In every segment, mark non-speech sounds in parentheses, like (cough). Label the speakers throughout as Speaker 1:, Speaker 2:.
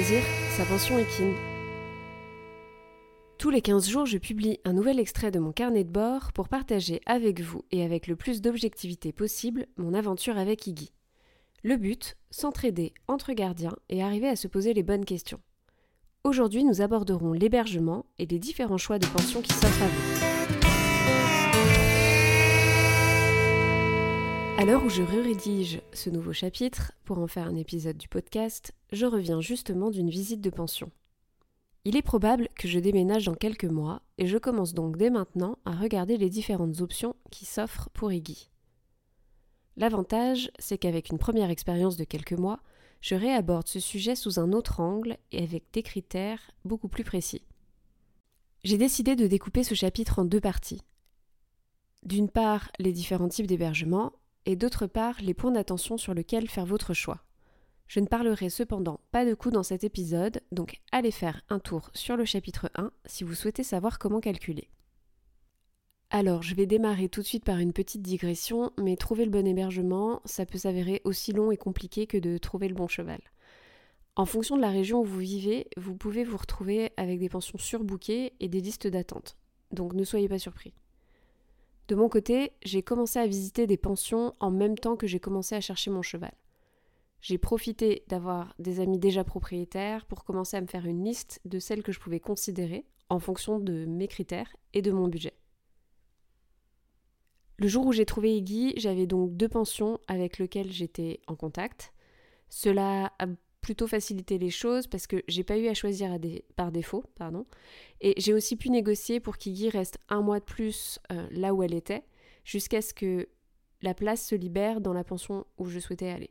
Speaker 1: Sa pension équine. Tous les 15 jours, je publie un nouvel extrait de mon carnet de bord pour partager avec vous et avec le plus d'objectivité possible mon aventure avec Iggy. Le but, s'entraider entre gardiens et arriver à se poser les bonnes questions. Aujourd'hui, nous aborderons l'hébergement et les différents choix de pension qui s'offrent à vous. À l'heure où je rédige ce nouveau chapitre, pour en faire un épisode du podcast, je reviens justement d'une visite de pension. Il est probable que je déménage dans quelques mois et je commence donc dès maintenant à regarder les différentes options qui s'offrent pour Iggy. L'avantage, c'est qu'avec une première expérience de quelques mois, je réaborde ce sujet sous un autre angle et avec des critères beaucoup plus précis. J'ai décidé de découper ce chapitre en deux parties. D'une part, les différents types d'hébergement et d'autre part les points d'attention sur lesquels faire votre choix. Je ne parlerai cependant pas de coûts dans cet épisode, donc allez faire un tour sur le chapitre 1 si vous souhaitez savoir comment calculer. Alors, je vais démarrer tout de suite par une petite digression, mais trouver le bon hébergement, ça peut s'avérer aussi long et compliqué que de trouver le bon cheval. En fonction de la région où vous vivez, vous pouvez vous retrouver avec des pensions surbookées et des listes d'attente. Donc ne soyez pas surpris. De mon côté, j'ai commencé à visiter des pensions en même temps que j'ai commencé à chercher mon cheval. J'ai profité d'avoir des amis déjà propriétaires pour commencer à me faire une liste de celles que je pouvais considérer en fonction de mes critères et de mon budget. Le jour où j'ai trouvé Iggy, j'avais donc deux pensions avec lesquelles j'étais en contact. Cela a plutôt facilité les choses parce que j'ai pas eu à choisir par défaut, pardon. Et j'ai aussi pu négocier pour qu'Iggy reste un mois de plus euh, là où elle était, jusqu'à ce que la place se libère dans la pension où je souhaitais aller.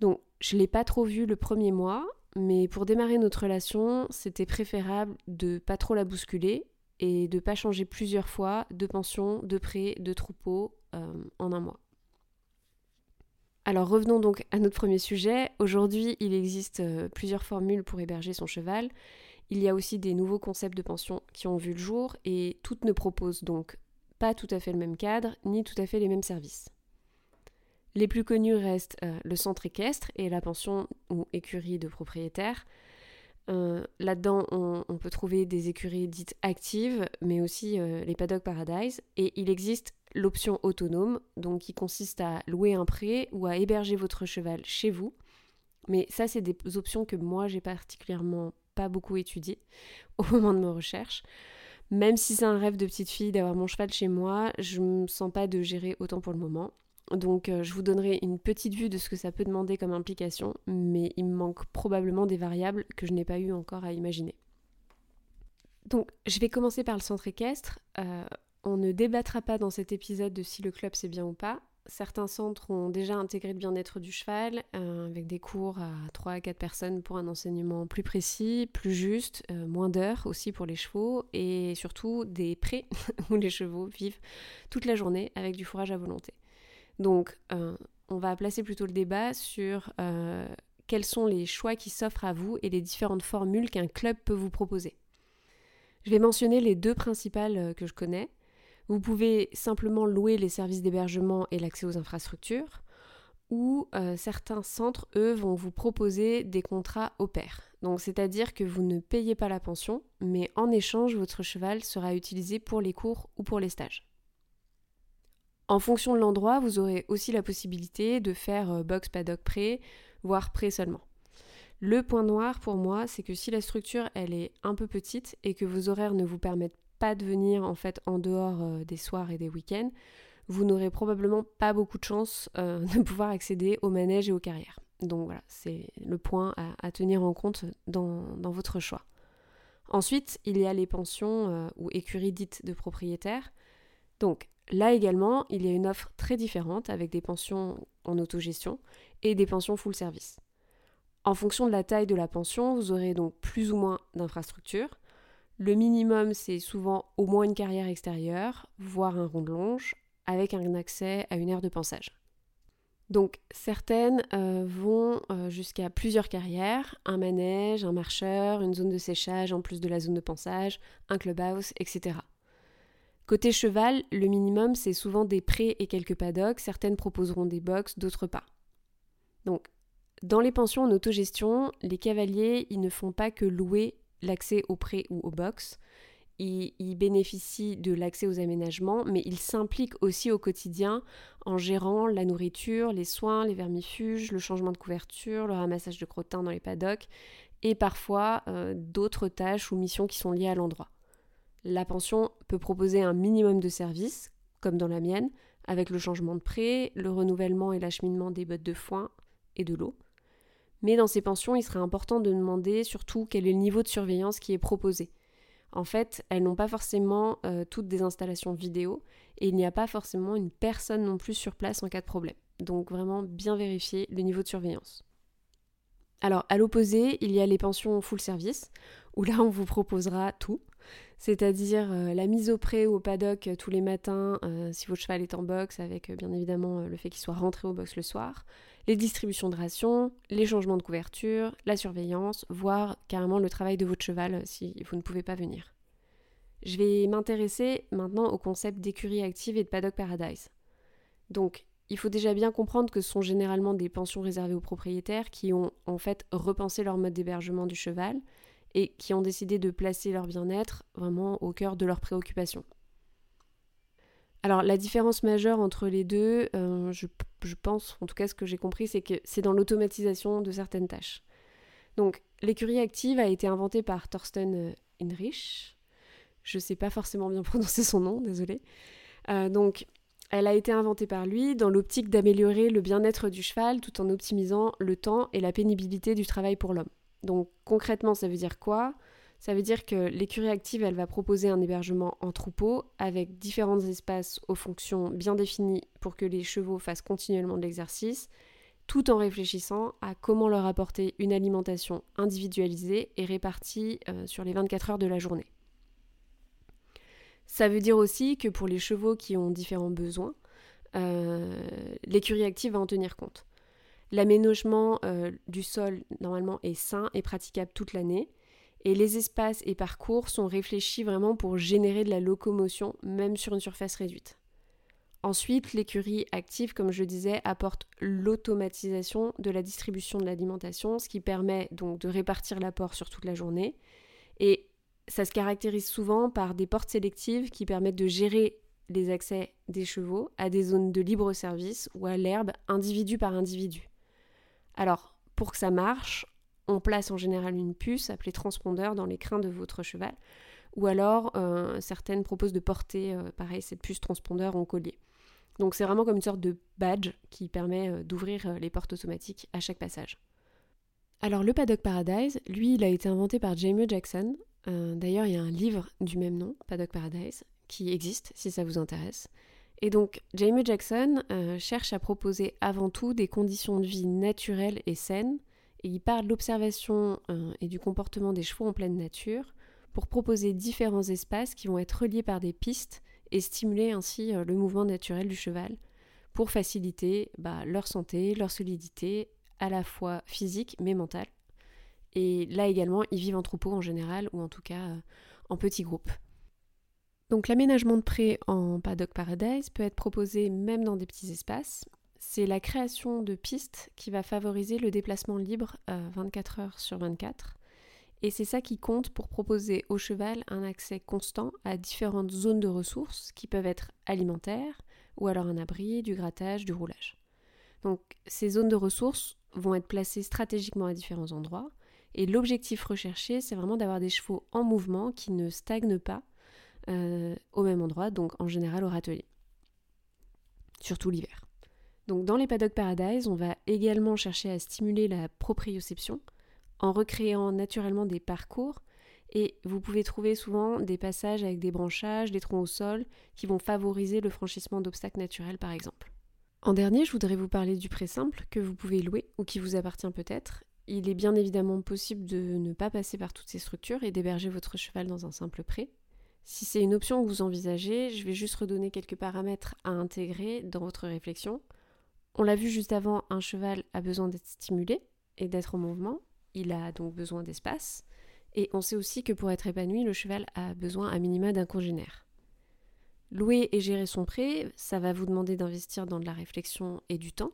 Speaker 1: Donc, je l'ai pas trop vue le premier mois, mais pour démarrer notre relation, c'était préférable de pas trop la bousculer et de pas changer plusieurs fois de pension, de prêt, de troupeau euh, en un mois. Alors revenons donc à notre premier sujet. Aujourd'hui, il existe euh, plusieurs formules pour héberger son cheval. Il y a aussi des nouveaux concepts de pension qui ont vu le jour et toutes ne proposent donc pas tout à fait le même cadre ni tout à fait les mêmes services. Les plus connus restent euh, le centre équestre et la pension ou écurie de propriétaire. Euh, là-dedans, on, peut trouver des écuries dites actives, mais aussi les Paddock Paradise. Et il existe l'option autonome, donc qui consiste à louer un prêt ou à héberger votre cheval chez vous. Mais ça, c'est des options que moi, j'ai particulièrement pas beaucoup étudiées (laughs) au moment de mes recherches. Même si c'est un rêve de petite fille d'avoir mon cheval chez moi, je ne me sens pas de gérer autant pour le moment. Donc euh, je vous donnerai une petite vue de ce que ça peut demander comme implication, mais il me manque probablement des variables que je n'ai pas eu encore à imaginer. Donc je vais commencer par le centre équestre. Euh, on ne débattra pas dans cet épisode de si le club c'est bien ou pas. Certains centres ont déjà intégré le bien-être du cheval, euh, avec des cours à 3 à 4 personnes pour un enseignement plus précis, plus juste, euh, moins d'heures aussi pour les chevaux, et surtout des prés (laughs) où les chevaux vivent toute la journée avec du fourrage à volonté. Donc, euh, on va placer plutôt le débat sur quels sont les choix qui s'offrent à vous et les différentes formules qu'un club peut vous proposer. Je vais mentionner les deux principales que je connais. Vous pouvez simplement louer les services d'hébergement et l'accès aux infrastructures, ou euh, certains centres, eux, vont vous proposer des contrats au pair. Donc c'est-à-dire que vous ne payez pas la pension, mais en échange, votre cheval sera utilisé pour les cours ou pour les stages. En fonction de l'endroit, vous aurez aussi la possibilité de faire euh, box paddock prêt, voire prêt seulement. Le point noir pour moi, c'est que si la structure elle est un peu petite et que vos horaires ne vous permettent de venir en fait en dehors euh, des soirs et des week-ends, vous n'aurez probablement pas beaucoup de chance euh, (laughs) de pouvoir accéder au manège et aux carrières. Donc voilà, c'est le point à, tenir en compte dans, votre choix. Ensuite, il y a les pensions euh, ou écuries dites de propriétaires. Donc là également, il y a une offre très différente avec des pensions en autogestion et des pensions full service. En fonction de la taille de la pension, vous aurez donc plus ou moins d'infrastructures. Le minimum, c'est souvent au moins une carrière extérieure, voire un rond de longe, avec un accès à une aire de pensage. Donc certaines euh, vont euh, jusqu'à plusieurs carrières, un manège, un marcheur, une zone de séchage en plus de la zone de pensage, un clubhouse, etc. Côté cheval, le minimum c'est souvent des prés et quelques paddocks, certaines proposeront des box, d'autres pas. Donc Dans les pensions en autogestion, les cavaliers, ils ne font pas que louer l'accès au pré ou au box. Ils, ils bénéficient de l'accès aux aménagements, mais ils s'impliquent aussi au quotidien en gérant la nourriture, les soins, les vermifuges, le changement de couverture, le ramassage de crottins dans les paddocks, et parfois euh, d'autres tâches ou missions qui sont liées à l'endroit. La pension peut proposer un minimum de services, comme dans la mienne, avec le changement de pré, le renouvellement et l'acheminement des bottes de foin et de l'eau. Mais dans ces pensions, il serait important de demander surtout quel est le niveau de surveillance qui est proposé. En fait, elles n'ont pas forcément euh, toutes des installations vidéo et il n'y a pas forcément une personne non plus sur place en cas de problème. Donc vraiment bien vérifier le niveau de surveillance. Alors à l'opposé, il y a les pensions full service, où là on vous proposera tout, c'est-à-dire euh, la mise au pré ou au paddock euh, tous les matins si votre cheval est en box, avec bien évidemment le fait qu'il soit rentré au box le soir, les distributions de rations, les changements de couverture, la surveillance, voire carrément le travail de votre cheval si vous ne pouvez pas venir. Je vais m'intéresser maintenant au concept d'écurie active et de paddock paradise. Donc, il faut déjà bien comprendre que ce sont généralement des pensions réservées aux propriétaires qui ont en fait repensé leur mode d'hébergement du cheval et qui ont décidé de placer leur bien-être vraiment au cœur de leurs préoccupations. Alors la différence majeure entre les deux, euh, je, pense, en tout cas ce que j'ai compris, c'est que c'est dans l'automatisation de certaines tâches. Donc l'écurie active a été inventée par Thorsten euh, Heinrich. Je ne sais pas forcément bien (laughs) prononcer son nom, désolé. Euh, donc elle a été inventée par lui dans l'optique d'améliorer le bien-être du cheval tout en optimisant le temps et la pénibilité du travail pour l'homme. Donc concrètement, ça veut dire quoi? Ça veut dire que l'écurie active, elle va proposer un hébergement en troupeau avec différents espaces aux fonctions bien définies pour que les chevaux fassent continuellement de l'exercice, tout en réfléchissant à comment leur apporter une alimentation individualisée et répartie euh, sur les 24 heures de la journée. Ça veut dire aussi que pour les chevaux qui ont différents besoins, euh, l'écurie active va en tenir compte. L'aménagement euh, du sol, normalement, est sain et praticable toute l'année. Et les espaces et parcours sont réfléchis vraiment pour générer de la locomotion, même sur une surface réduite. Ensuite, l'écurie active, comme je disais, apporte l'automatisation de la distribution de l'alimentation, ce qui permet donc de répartir l'apport sur toute la journée. Et ça se caractérise souvent par des portes sélectives qui permettent de gérer les accès des chevaux à des zones de libre service ou à l'herbe individu par individu. Alors, pour que ça marche, on place en général une puce appelée transpondeur dans les crins de votre cheval. Ou alors, euh, certaines proposent de porter, euh, pareil, cette puce transpondeur en collier. Donc c'est vraiment comme une sorte de badge qui permet euh, d'ouvrir les portes automatiques à chaque passage. Alors le Paddock Paradise, lui, il a été inventé par Jamie Jackson. D'ailleurs, il y a un livre du même nom, Paddock Paradise, qui existe si ça vous intéresse. Et donc, Jamie Jackson cherche à proposer avant tout des conditions de vie naturelles et saines et il parle de l'observation euh, et du comportement des chevaux en pleine nature pour proposer différents espaces qui vont être reliés par des pistes et stimuler ainsi euh, le mouvement naturel du cheval pour faciliter bah, leur santé, leur solidité, à la fois physique mais mentale. Et là également, ils vivent en troupeau en général ou en tout cas euh, en petits groupes. Donc l'aménagement de pré en paddock paradise peut être proposé même dans des petits espaces c'est la création de pistes qui va favoriser le déplacement libre 24 heures sur 24. Et c'est ça qui compte pour proposer au cheval un accès constant à différentes zones de ressources qui peuvent être alimentaires ou alors un abri, du grattage, du roulage. Donc ces zones de ressources vont être placées stratégiquement à différents endroits et l'objectif recherché c'est vraiment d'avoir des chevaux en mouvement qui ne stagnent pas euh, au même endroit, donc en général au râtelier, surtout l'hiver. Donc dans les Paddock Paradise, on va également chercher à stimuler la proprioception en recréant naturellement des parcours et vous pouvez trouver souvent des passages avec des branchages, des troncs au sol qui vont favoriser le franchissement d'obstacles naturels par exemple. En dernier, je voudrais vous parler du pré simple que vous pouvez louer ou qui vous appartient peut-être. Il est bien évidemment possible de ne pas passer par toutes ces structures et d'héberger votre cheval dans un simple pré. Si c'est une option que vous envisagez, je vais juste redonner quelques paramètres à intégrer dans votre réflexion. On l'a vu juste avant, un cheval a besoin d'être stimulé et d'être en mouvement. Il a donc besoin d'espace. Et on sait aussi que pour être épanoui, le cheval a besoin à minima d'un congénère. Louer et gérer son pré, ça va vous demander d'investir dans de la réflexion et du temps.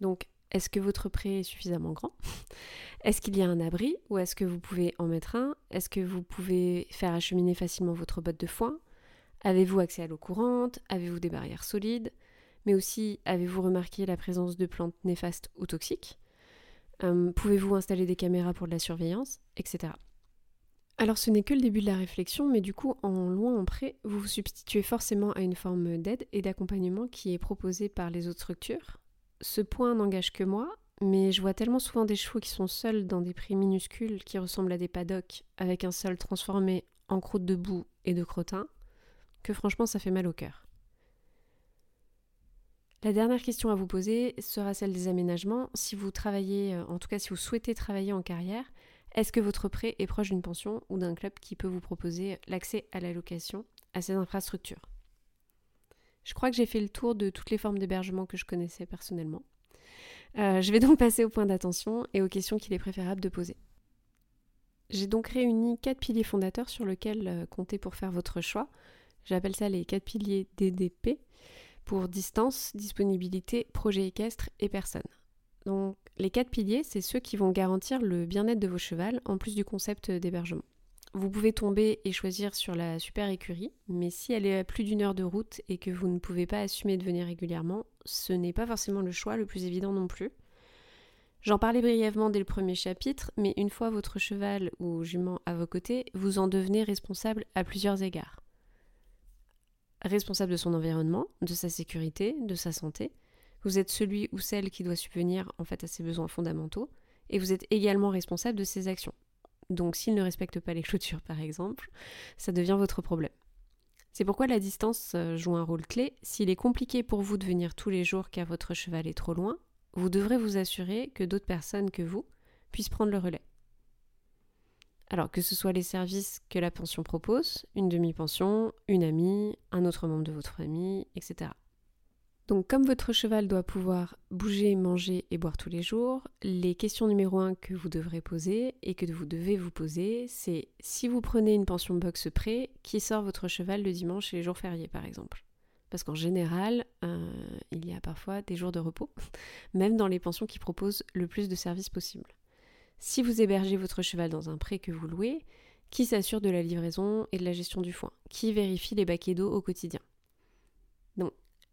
Speaker 1: Donc, Est-ce que votre pré est suffisamment grand? (laughs) Est-ce qu'il y a un abri ou est-ce que vous pouvez en mettre un? Est-ce que vous pouvez faire acheminer facilement votre botte de foin? Avez-vous accès à l'eau courante? Avez-vous des barrières solides? Mais aussi, avez-vous remarqué la présence de plantes néfastes ou toxiques? Euh, Pouvez-vous installer des caméras pour de la surveillance? Etc. Alors ce n'est que le début de la réflexion, mais du coup, en loin en près, vous vous substituez forcément à une forme d'aide et d'accompagnement qui est proposée par les autres structures. Ce point n'engage que moi, mais je vois tellement souvent des chevaux qui sont seuls dans des prix minuscules qui ressemblent à des paddocks avec un sol transformé en croûte de boue et de crottin, que franchement ça fait mal au cœur. La dernière question à vous poser sera celle des aménagements. Si vous travaillez, euh, en tout cas si vous souhaitez travailler en carrière, est-ce que votre prêt est proche d'une pension ou d'un club qui peut vous proposer l'accès à la location à ces infrastructures? Je crois que j'ai fait le tour de toutes les formes d'hébergement que je connaissais personnellement. Euh, je vais donc passer au point d'attention et aux questions qu'il est préférable de poser. J'ai donc réuni quatre piliers fondateurs sur lesquels euh, compter pour faire votre choix. J'appelle ça les quatre piliers DDP pour distance, disponibilité, projet équestre et personne. Donc les quatre piliers, c'est ceux qui vont garantir le bien-être de vos chevals, en plus du concept d'hébergement. Vous pouvez tomber et choisir sur la super écurie, mais si elle est à plus d'une heure de route et que vous ne pouvez pas assumer de venir régulièrement, ce n'est pas forcément le choix le plus évident non plus. J'en parlais brièvement dès le premier chapitre, mais une fois votre cheval ou jument à vos côtés, vous en devenez responsable à plusieurs égards. Responsable de son environnement, de sa sécurité, de sa santé, vous êtes celui ou celle qui doit subvenir en fait à ses besoins fondamentaux et vous êtes également responsable de ses actions. Donc s'il ne respecte pas les clôtures par exemple, ça devient votre problème. C'est pourquoi la distance euh, joue un rôle clé. S'il est compliqué pour vous de venir tous les jours car votre cheval est trop loin, vous devrez vous assurer que d'autres personnes que vous puissent prendre le relais. Alors que ce soit les services que la pension propose, une demi-pension, une amie, un autre membre de votre famille, etc. Donc comme votre cheval doit pouvoir bouger, manger et boire tous les jours, les questions numéro un que vous devrez poser et que vous devez vous poser, c'est si vous prenez une pension box prêt, qui sort votre cheval le dimanche et les jours fériés par exemple? Parce qu'en général, euh, il y a parfois des jours de repos, (laughs) même dans les pensions qui proposent le plus de services possible. Si vous hébergez votre cheval dans un pré que vous louez, qui s'assure de la livraison et de la gestion du foin? Qui vérifie les baquets d'eau au quotidien?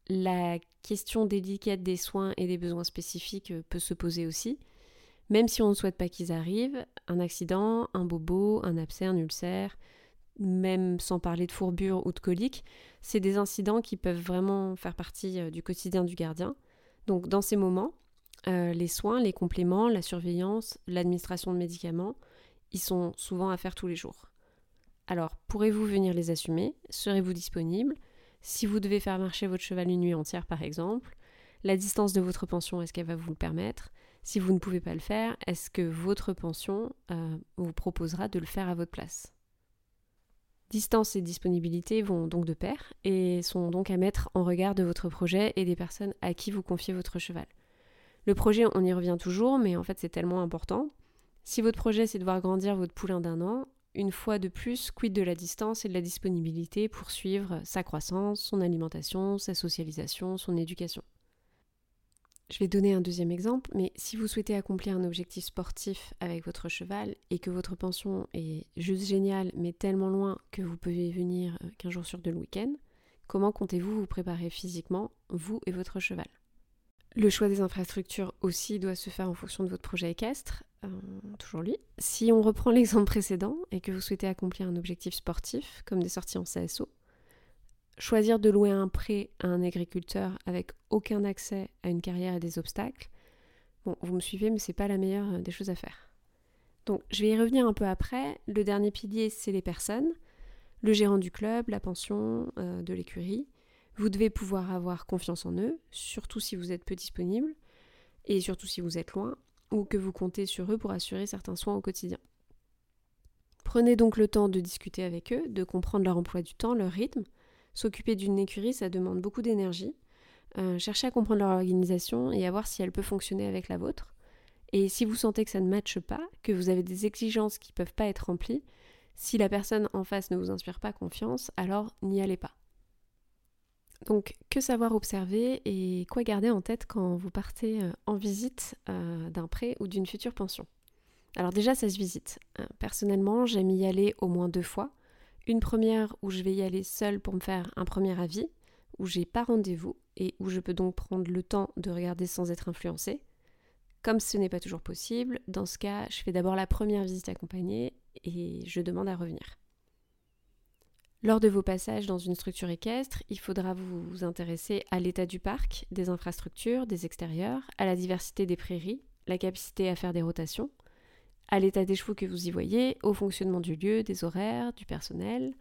Speaker 1: La question délicate des soins et des besoins spécifiques euh, peut se poser aussi. Même si on ne souhaite pas qu'ils arrivent, un accident, un bobo, un abcès, un ulcère, même sans parler de fourbure ou de colique, c'est des incidents qui peuvent vraiment faire partie euh, du quotidien du gardien. Donc dans ces moments, euh, les soins, les compléments, la surveillance, l'administration de médicaments, ils sont souvent à faire tous les jours. Alors, pourrez-vous venir les assumer? Serez-vous disponible? Si vous devez faire marcher votre cheval une nuit entière, par exemple, la distance de votre pension, est-ce qu'elle va vous le permettre? Si vous ne pouvez pas le faire, est-ce que votre pension euh, vous proposera de le faire à votre place? Distance et disponibilité vont donc de pair et sont donc à mettre en regard de votre projet et des personnes à qui vous confiez votre cheval. Le projet, on y revient toujours, mais en fait c'est tellement important. Si votre projet c'est de voir grandir votre poulain d'un an, une fois de plus, quid de la distance et de la disponibilité pour suivre sa croissance, son alimentation, sa socialisation, son éducation? Je vais donner un deuxième exemple, mais si vous souhaitez accomplir un objectif sportif avec votre cheval et que votre pension est juste géniale, mais tellement loin que vous pouvez venir euh, qu'un jour sur deux le week-end, comment comptez-vous vous préparer physiquement, vous et votre cheval? Le choix des infrastructures aussi doit se faire en fonction de votre projet équestre, euh, toujours lui. Si on reprend (laughs) l'exemple précédent et que vous souhaitez accomplir un objectif sportif, comme des sorties en CSO, choisir de louer un prêt à un agriculteur avec aucun accès à une carrière et des obstacles, bon, vous me suivez, mais c'est pas la meilleure euh, des choses à faire. Donc, je vais y revenir un peu après. Le dernier pilier, c'est les personnes, le gérant du club, la pension euh, de l'écurie, vous devez pouvoir avoir confiance en eux, surtout si vous êtes peu disponible, et surtout si vous êtes loin, ou que vous comptez sur eux pour assurer certains soins au quotidien. Prenez donc le temps de discuter avec eux, de comprendre leur emploi du temps, leur rythme. S'occuper d'une écurie, ça demande beaucoup d'énergie. Euh, cherchez à comprendre leur organisation et à voir si elle peut fonctionner avec la vôtre. Et si vous sentez que ça ne matche pas, que vous avez des exigences qui ne peuvent pas être remplies, si la personne en face ne vous inspire pas confiance, alors n'y allez pas. Donc, que savoir observer et quoi garder en tête quand vous partez euh, en visite euh, d'un prêt ou d'une future pension? Alors déjà, ça se visite. Euh, personnellement, j'aime y aller au moins deux fois. Une première où je vais y aller seule pour me faire un premier avis, où j'ai pas rendez-vous et où je peux donc prendre le temps de regarder sans être influencée. Comme ce n'est pas toujours possible, dans ce cas, je fais d'abord la première visite accompagnée et je demande à revenir. Lors de vos passages dans une structure équestre, il faudra vous intéresser à l'état du parc, des infrastructures, des extérieurs, à la diversité des prairies, la capacité à faire des rotations, à l'état des chevaux que vous y voyez, au fonctionnement du lieu, des horaires, du personnel,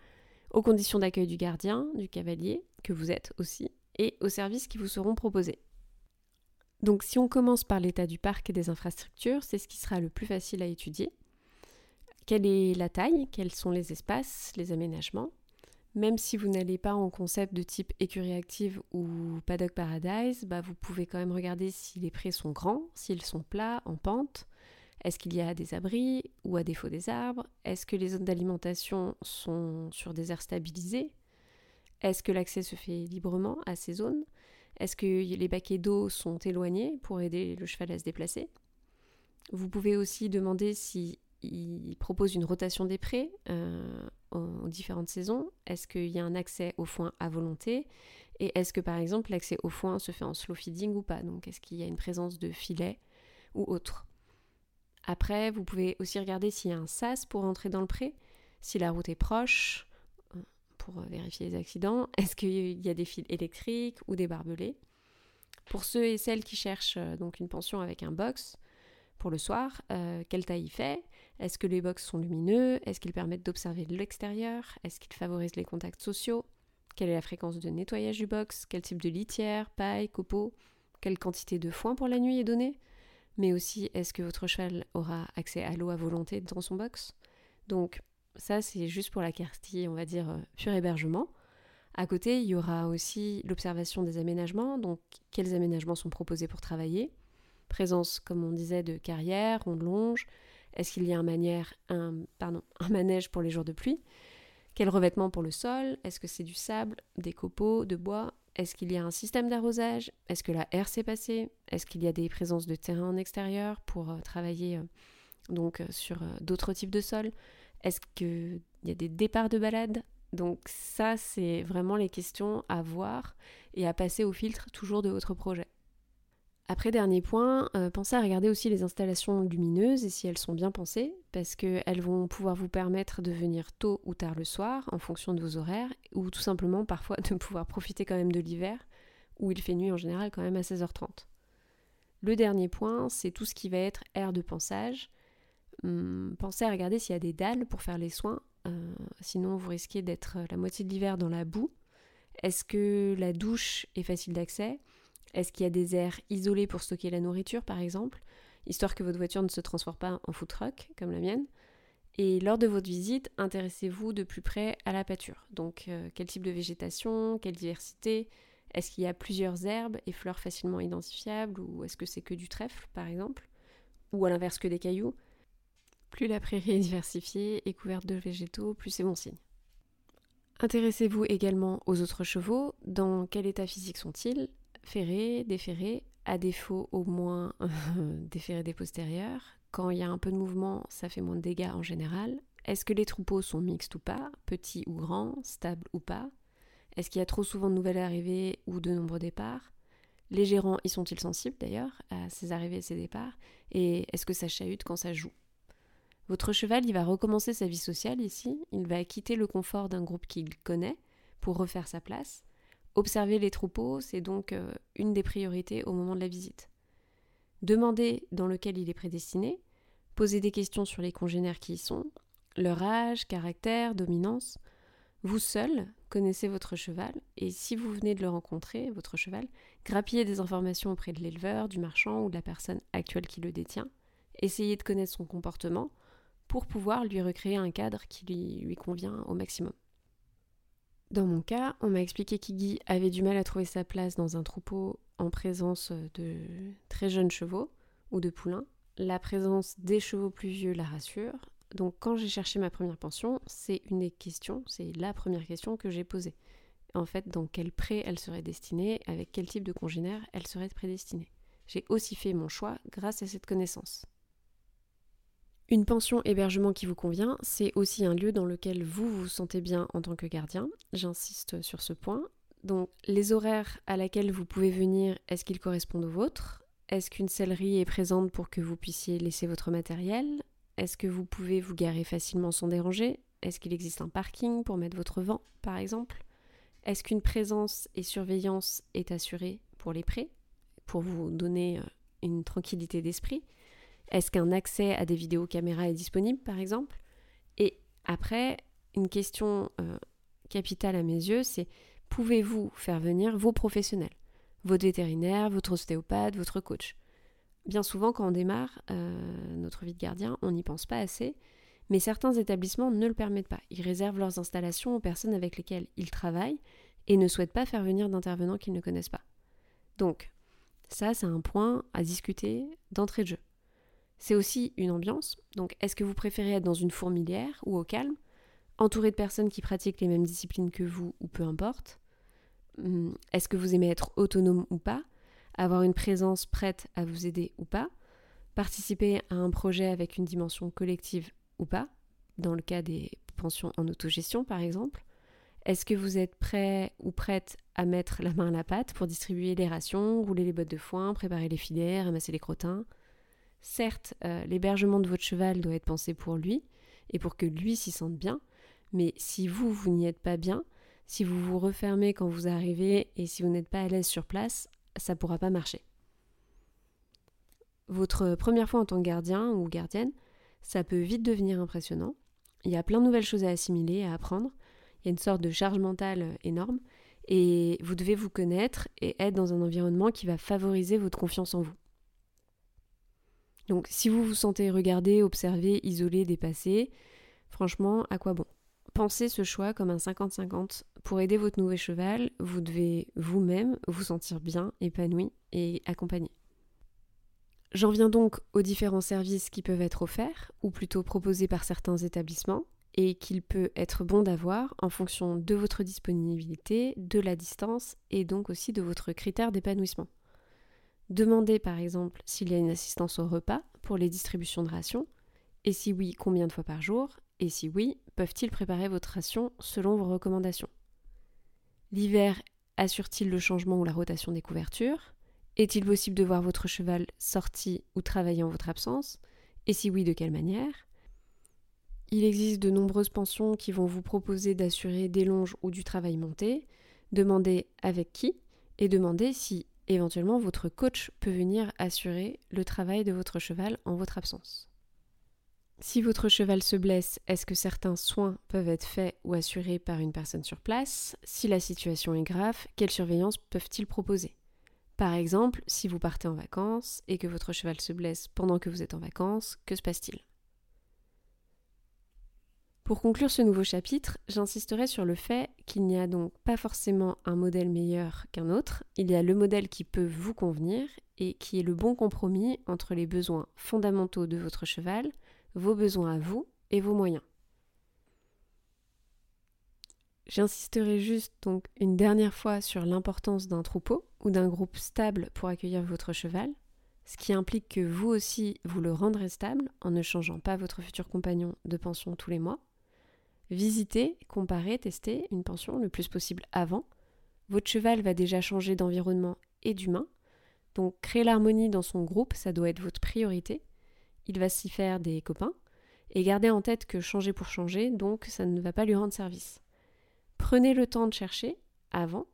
Speaker 1: aux conditions d'accueil du gardien, du cavalier, que vous êtes aussi, et aux services qui vous seront proposés. Donc si on commence par l'état du parc et des infrastructures, c'est ce qui sera le plus facile à étudier. Quelle est la taille? Quels sont les espaces, les aménagements? Même si vous n'allez pas en concept de type écurie active ou paddock paradise, bah vous pouvez quand même regarder si les prés sont grands, s'ils sont plats, en pente. Est-ce qu'il y a des abris ou à défaut des arbres? Est-ce que les zones d'alimentation sont sur des aires stabilisées? Est-ce que l'accès se fait librement à ces zones? Est-ce que les baquets d'eau sont éloignés pour aider le cheval à se déplacer? Vous pouvez aussi demander si il propose une rotation des prés euh, aux, différentes saisons. Est-ce qu'il y a un accès au foin à volonté? Et est-ce que par exemple l'accès au foin se fait en slow feeding ou pas? Donc est-ce qu'il y a une présence de filet ou autre Après, vous pouvez aussi regarder s'il y a un sas pour entrer dans le pré, si la route est proche, euh, pour vérifier les accidents. (laughs) Est-ce qu'il y a des fils électriques ou des barbelés? Pour ceux et celles qui cherchent euh, donc une pension avec un box, pour le soir, quelle taille il fait? Est-ce que les box sont lumineux? Est-ce qu'ils permettent d'observer l'extérieur? Est-ce qu'ils favorisent les contacts sociaux? Quelle est la fréquence de nettoyage du box? Quel type de litière, paille, copeaux? Quelle quantité de foin pour la nuit est donnée? Mais aussi, est-ce que votre cheval aura accès à l'eau à volonté dans son box? Donc, ça, c'est juste pour la quartier, on va dire, euh, pur hébergement. À côté, il y aura aussi l'observation des aménagements, donc quels aménagements sont proposés pour travailler? Présence, comme on disait, de carrière, on longe, est-ce qu'il y a un, manège pour les jours de pluie? Quel revêtement pour le sol? Est-ce que c'est du sable, des copeaux, de bois? Est-ce qu'il y a un système d'arrosage? Est-ce que la air s'est passée? Est-ce qu'il y a des présences de terrain en extérieur pour euh, travailler euh, donc euh, sur d'autres types de sols Est-ce qu'il y a des départs de balade? Donc ça, c'est vraiment les questions à voir et à passer au filtre toujours de votre projet. Après, dernier point, euh, pensez à regarder aussi les installations lumineuses et si elles sont bien pensées, parce qu'elles vont pouvoir vous permettre de venir tôt ou tard le soir en fonction de vos horaires, ou tout simplement parfois (laughs) de pouvoir profiter quand même de l'hiver, où il fait nuit en général quand même à 16h30. Le dernier point, c'est tout ce qui va être air de pensage. Hum, pensez à regarder s'il y a des dalles pour faire les soins, euh, sinon vous risquez d'être la moitié de l'hiver dans la boue. Est-ce que la douche est facile d'accès? Est-ce qu'il y a des aires isolés pour stocker la nourriture, par exemple, histoire que votre voiture ne se transforme pas en food truck, comme la mienne? Et lors de votre visite, intéressez-vous de plus près à la pâture. Donc, euh, quel type de végétation, quelle diversité? Est-ce qu'il y a plusieurs herbes et fleurs facilement identifiables Ou est-ce que c'est que du trèfle, par exemple? Ou à l'inverse que des cailloux? Plus la prairie est diversifiée et couverte de végétaux, plus c'est bon signe. Intéressez-vous également aux autres chevaux? Dans quel état physique sont-ils? Ferré, déferré, à défaut au moins (laughs) déferré des postérieurs. Quand il y a un peu de mouvement, ça fait moins de dégâts en général. Est-ce que les troupeaux sont mixtes ou pas, petits ou grands, stables ou pas? Est-ce qu'il y a trop souvent de nouvelles arrivées ou de nombreux départs? Les gérants y sont-ils sensibles d'ailleurs à ces arrivées et ces départs? Et est-ce que ça chahute quand ça joue? Votre cheval, il va recommencer sa vie sociale ici, il va quitter le confort d'un groupe qu'il connaît pour refaire sa place. Observer les troupeaux, c'est donc euh, une des priorités au moment de la visite. Demander dans lequel il est prédestiné, poser des questions sur les congénères qui y sont, leur âge, caractère, dominance. Vous seul connaissez votre cheval et si vous venez de le rencontrer, votre cheval, grappillez des informations auprès de l'éleveur, du marchand ou de la personne actuelle qui le détient. Essayez de connaître son comportement pour pouvoir lui recréer un cadre qui lui convient au maximum. Dans mon cas, on m'a expliqué qu'Iggy avait du mal à trouver sa place dans un troupeau en présence de très jeunes chevaux ou de poulains. La présence des chevaux plus vieux la rassure. Donc quand j'ai cherché ma première pension, c'est une des questions, c'est la première question que j'ai posée. en fait dans quel prêt elle serait destinée, avec quel type de congénère elle serait prédestinée. J'ai aussi fait mon choix grâce à cette connaissance. Une pension hébergement qui vous convient, c'est aussi un lieu dans lequel vous vous sentez bien en tant que gardien. J'insiste sur ce point. Donc les horaires à laquelle vous pouvez venir, est-ce qu'ils correspondent aux vôtres? Est-ce qu'une sellerie est présente pour que vous puissiez laisser votre matériel? Est-ce que vous pouvez vous garer facilement sans déranger? Est-ce qu'il existe un parking pour mettre votre vent, par exemple? Est-ce qu'une présence et surveillance est assurée pour les prêts, pour vous donner euh, une tranquillité d'esprit? Est-ce qu'un accès à des vidéos caméras est disponible, par exemple? Et après, une question euh, capitale à mes yeux, c'est pouvez-vous faire venir vos professionnels? Votre vétérinaire, votre ostéopathe, votre coach? Bien souvent, quand on démarre euh, notre vie de gardien, on n'y pense pas assez, mais certains établissements ne le permettent pas. Ils réservent leurs installations aux personnes avec lesquelles ils travaillent et ne souhaitent pas faire venir d'intervenants qu'ils ne connaissent pas. Donc, ça, c'est un point à discuter d'entrée de jeu. C'est aussi une ambiance. Donc, est-ce que vous préférez être dans une fourmilière ou au calme, entouré de personnes qui pratiquent les mêmes disciplines que vous ou peu importe. Hmm, Est-ce que vous aimez être autonome ou pas? Avoir une présence prête à vous aider ou pas? Participer à un projet avec une dimension collective ou pas? Dans le cas des pensions en autogestion, par exemple. Est-ce que vous êtes prêt ou prête à mettre la main à la pâte pour distribuer les rations, rouler les bottes de foin, préparer les filets, ramasser les crottins? Certes, euh, l'hébergement de votre cheval doit être pensé pour lui et pour que lui s'y sente bien, mais si vous, vous n'y êtes pas bien, si vous vous refermez quand vous arrivez et si vous n'êtes pas à l'aise sur place, ça ne pourra pas marcher. Votre première fois en tant que gardien ou gardienne, ça peut vite devenir impressionnant. Il y a plein de nouvelles choses à assimiler, à apprendre. Il y a une sorte de charge mentale énorme et vous devez vous connaître et être dans un environnement qui va favoriser votre confiance en vous. Donc si vous vous sentez regardé, observé, isolé, dépassé, franchement, à quoi bon? Pensez ce choix comme un 50-50. Pour aider votre nouveau cheval, vous devez vous-même vous sentir bien, épanoui et accompagné. J'en viens donc aux différents services qui peuvent être offerts, ou plutôt proposés par certains établissements, et qu'il peut être bon d'avoir en fonction de votre disponibilité, de la distance et donc aussi de votre critère d'épanouissement. Demandez par exemple s'il y a une assistance au repas pour les distributions de rations, et si oui, combien de fois par jour, et si oui, peuvent-ils préparer votre ration selon vos recommandations? L'hiver assure-t-il le changement ou la rotation des couvertures? Est-il possible de voir votre cheval sorti ou travailler en votre absence? Et si oui, de quelle manière? Il existe de nombreuses pensions qui vont vous proposer d'assurer des longes ou du travail monté. Demandez avec qui et demandez si éventuellement votre coach peut venir assurer le travail de votre cheval en votre absence. Si votre cheval se blesse, est-ce que certains soins peuvent être faits ou assurés par une personne sur place? Si la situation est grave, quelles surveillances peuvent-ils proposer? Par exemple, si vous partez en vacances et que votre cheval se blesse pendant que vous êtes en vacances, que se passe-t-il? Pour conclure ce nouveau chapitre, j'insisterai sur le fait qu'il n'y a donc pas forcément un modèle meilleur qu'un autre, il y a le modèle qui peut vous convenir et qui est le bon compromis entre les besoins fondamentaux de votre cheval, vos besoins à vous et vos moyens. J'insisterai juste donc une dernière fois sur l'importance d'un troupeau ou d'un groupe stable pour accueillir votre cheval, ce qui implique que vous aussi vous le rendrez stable en ne changeant pas votre futur compagnon de pension tous les mois. Visitez, comparez, testez une pension le plus possible avant. Votre cheval va déjà changer d'environnement et d'humain. Donc créer l'harmonie dans son groupe, ça doit être votre priorité. Il va s'y faire des copains. Et gardez en tête que changer pour changer, donc ça ne va pas lui rendre service. Prenez le temps de chercher avant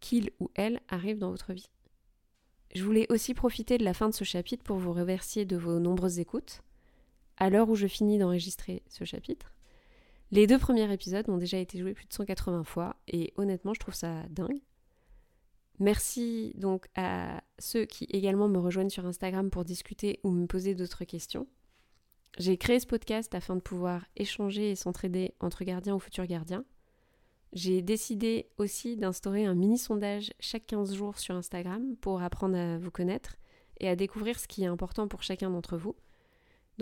Speaker 1: qu'il ou elle arrive dans votre vie. Je voulais aussi profiter de la fin de ce chapitre pour vous remercier de vos nombreuses écoutes. À l'heure où je finis d'enregistrer ce chapitre, les deux premiers épisodes ont déjà été joués plus de 180 fois et honnêtement, je trouve ça dingue. Merci donc à ceux qui également me rejoignent sur Instagram pour discuter ou me poser d'autres questions. J'ai créé ce podcast afin de pouvoir échanger et s'entraider entre gardiens ou futurs gardiens. J'ai décidé aussi d'instaurer un mini sondage chaque 15 jours sur Instagram pour apprendre à vous connaître et à découvrir ce qui est important pour chacun d'entre vous.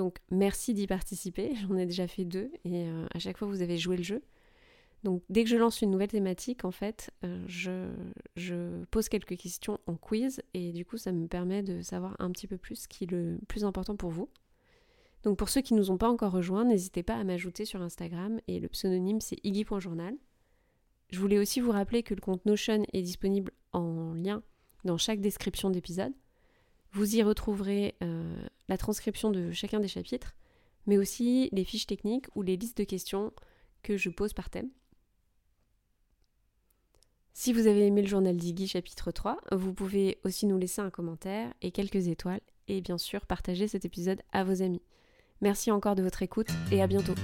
Speaker 1: Donc merci d'y participer, (laughs) j'en ai déjà fait deux et euh, à chaque fois vous avez joué le jeu. Donc dès que je lance une nouvelle thématique, en fait, euh, je, je, pose quelques questions en quiz et du coup ça me permet de savoir un petit peu plus ce qui est le plus important pour vous. Donc pour ceux qui ne nous ont pas encore rejoints, n'hésitez pas à m'ajouter sur Instagram et le pseudonyme c'est iggy.journal. Je voulais aussi vous rappeler que le compte Notion est disponible en lien dans chaque description d'épisode. Vous y retrouverez euh, la transcription de chacun des chapitres, mais aussi les fiches techniques ou les listes de questions que je pose par thème. Si vous avez aimé le journal d'Iggy chapitre 3, vous pouvez aussi nous laisser un commentaire et quelques étoiles et bien sûr partager cet épisode à vos amis. Merci encore de votre écoute et à bientôt.